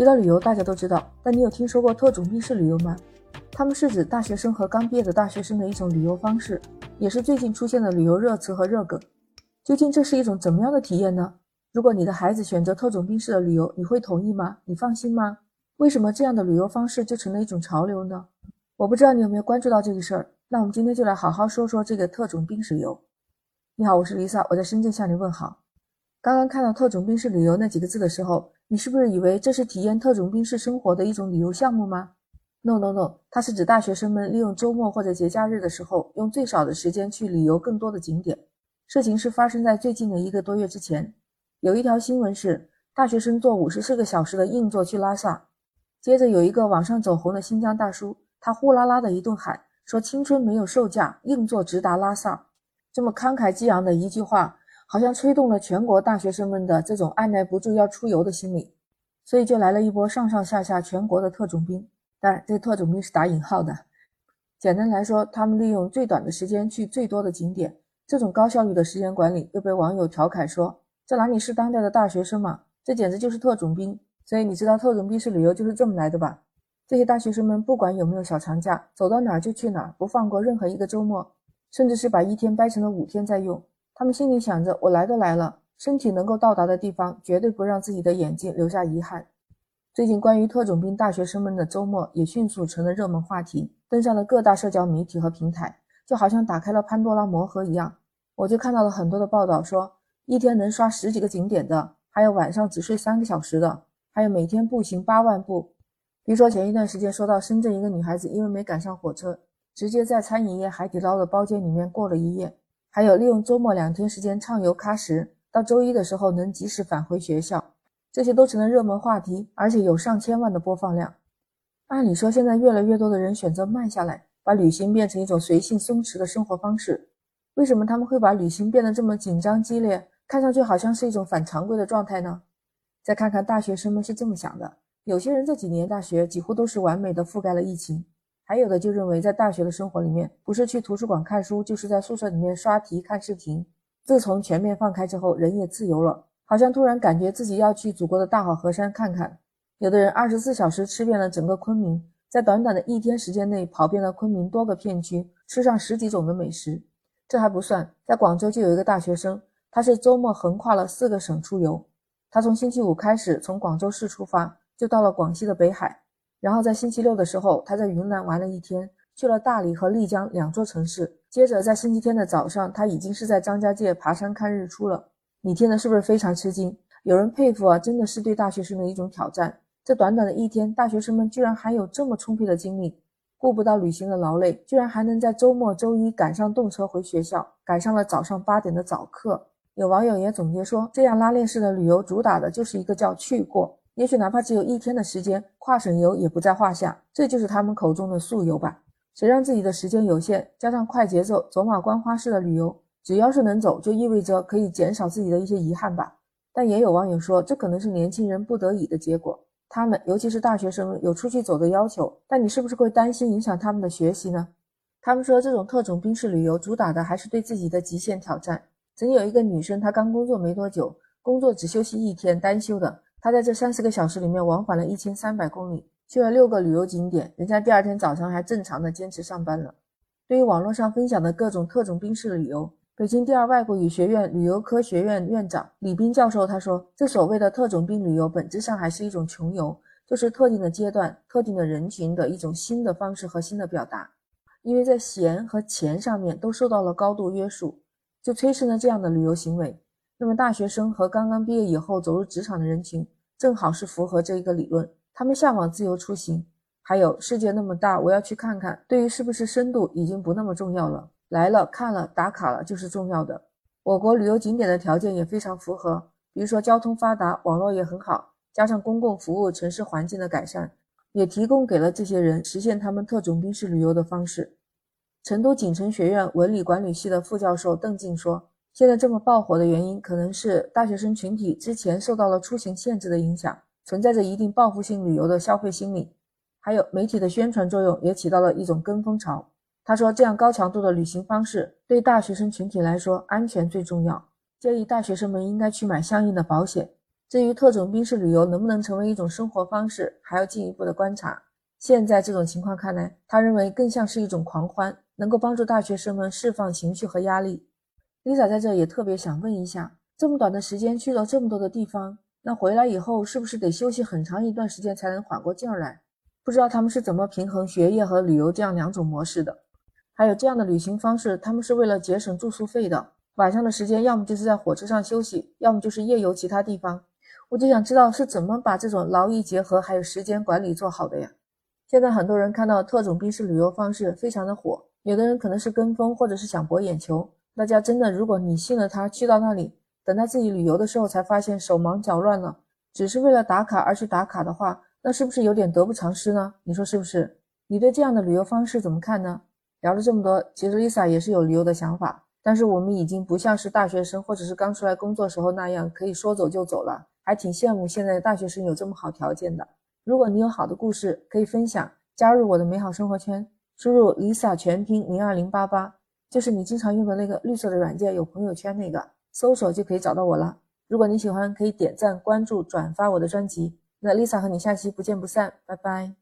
提到旅游，大家都知道，但你有听说过特种兵式旅游吗？他们是指大学生和刚毕业的大学生的一种旅游方式，也是最近出现的旅游热词和热梗。究竟这是一种怎么样的体验呢？如果你的孩子选择特种兵式的旅游，你会同意吗？你放心吗？为什么这样的旅游方式就成了一种潮流呢？我不知道你有没有关注到这个事儿。那我们今天就来好好说说这个特种兵式游。你好，我是 Lisa，我在深圳向你问好。刚刚看到“特种兵式旅游”那几个字的时候，你是不是以为这是体验特种兵式生活的一种旅游项目吗？No No No，它是指大学生们利用周末或者节假日的时候，用最少的时间去旅游更多的景点。事情是发生在最近的一个多月之前，有一条新闻是大学生坐五十四个小时的硬座去拉萨，接着有一个网上走红的新疆大叔，他呼啦啦的一顿喊，说青春没有售价，硬座直达拉萨。这么慷慨激昂的一句话，好像吹动了全国大学生们的这种按捺不住要出游的心理，所以就来了一波上上下下全国的特种兵。当然，这特种兵是打引号的。简单来说，他们利用最短的时间去最多的景点，这种高效率的时间管理又被网友调侃说：“这哪里是当代的大学生嘛，这简直就是特种兵。”所以你知道特种兵式旅游就是这么来的吧？这些大学生们不管有没有小长假，走到哪儿就去哪儿，不放过任何一个周末，甚至是把一天掰成了五天在用。他们心里想着：“我来都来了，身体能够到达的地方，绝对不让自己的眼睛留下遗憾。”最近关于特种兵大学生们的周末也迅速成了热门话题，登上了各大社交媒体和平台，就好像打开了潘多拉魔盒一样。我就看到了很多的报道，说一天能刷十几个景点的，还有晚上只睡三个小时的，还有每天步行八万步。比如说前一段时间说到深圳一个女孩子因为没赶上火车，直接在餐饮业海底捞的包间里面过了一夜，还有利用周末两天时间畅游喀什，到周一的时候能及时返回学校。这些都成了热门话题，而且有上千万的播放量。按理说，现在越来越多的人选择慢下来，把旅行变成一种随性松弛的生活方式。为什么他们会把旅行变得这么紧张激烈，看上去好像是一种反常规的状态呢？再看看大学生们是这么想的：有些人这几年大学几乎都是完美的覆盖了疫情，还有的就认为在大学的生活里面，不是去图书馆看书，就是在宿舍里面刷题看视频。自从全面放开之后，人也自由了。好像突然感觉自己要去祖国的大好河山看看。有的人二十四小时吃遍了整个昆明，在短短的一天时间内跑遍了昆明多个片区，吃上十几种的美食。这还不算，在广州就有一个大学生，他是周末横跨了四个省出游。他从星期五开始从广州市出发，就到了广西的北海，然后在星期六的时候，他在云南玩了一天，去了大理和丽江两座城市。接着在星期天的早上，他已经是在张家界爬山看日出了。你听的是不是非常吃惊？有人佩服啊，真的是对大学生的一种挑战。这短短的一天，大学生们居然还有这么充沛的精力，顾不到旅行的劳累，居然还能在周末、周一赶上动车回学校，赶上了早上八点的早课。有网友也总结说，这样拉链式的旅游主打的就是一个叫去过。也许哪怕只有一天的时间，跨省游也不在话下。这就是他们口中的速游吧？谁让自己的时间有限，加上快节奏、走马观花式的旅游？只要是能走，就意味着可以减少自己的一些遗憾吧。但也有网友说，这可能是年轻人不得已的结果。他们，尤其是大学生，有出去走的要求，但你是不是会担心影响他们的学习呢？他们说，这种特种兵式旅游主打的还是对自己的极限挑战。曾有一个女生，她刚工作没多久，工作只休息一天，单休的。他在这三十个小时里面往返了一千三百公里，去了六个旅游景点。人家第二天早上还正常的坚持上班了。对于网络上分享的各种特种兵式旅游，北京第二外国语学院旅游科学院院长李斌教授他说：“这所谓的特种兵旅游，本质上还是一种穷游，就是特定的阶段、特定的人群的一种新的方式和新的表达。因为在闲和钱上面都受到了高度约束，就催生了这样的旅游行为。那么，大学生和刚刚毕业以后走入职场的人群，正好是符合这一个理论。他们向往自由出行，还有世界那么大，我要去看看。对于是不是深度，已经不那么重要了。”来了看了打卡了就是重要的。我国旅游景点的条件也非常符合，比如说交通发达，网络也很好，加上公共服务、城市环境的改善，也提供给了这些人实现他们特种兵式旅游的方式。成都锦城学院文理管理系的副教授邓静说：“现在这么爆火的原因，可能是大学生群体之前受到了出行限制的影响，存在着一定报复性旅游的消费心理，还有媒体的宣传作用也起到了一种跟风潮。”他说：“这样高强度的旅行方式对大学生群体来说，安全最重要。建议大学生们应该去买相应的保险。至于特种兵式旅游能不能成为一种生活方式，还要进一步的观察。现在这种情况看来，他认为更像是一种狂欢，能够帮助大学生们释放情绪和压力。Lisa 在这也特别想问一下，这么短的时间去了这么多的地方，那回来以后是不是得休息很长一段时间才能缓过劲儿来？不知道他们是怎么平衡学业和旅游这样两种模式的？还有这样的旅行方式，他们是为了节省住宿费的。晚上的时间，要么就是在火车上休息，要么就是夜游其他地方。我就想知道是怎么把这种劳逸结合，还有时间管理做好的呀？现在很多人看到特种兵式旅游方式非常的火，有的人可能是跟风，或者是想博眼球。大家真的，如果你信了他，去到那里，等到自己旅游的时候才发现手忙脚乱了，只是为了打卡而去打卡的话，那是不是有点得不偿失呢？你说是不是？你对这样的旅游方式怎么看呢？聊了这么多，其实 Lisa 也是有旅游的想法。但是我们已经不像是大学生或者是刚出来工作时候那样可以说走就走了，还挺羡慕现在的大学生有这么好条件的。如果你有好的故事可以分享，加入我的美好生活圈，输入 Lisa 全拼零二零八八，就是你经常用的那个绿色的软件，有朋友圈那个，搜索就可以找到我了。如果你喜欢，可以点赞、关注、转发我的专辑。那 Lisa 和你下期不见不散，拜拜。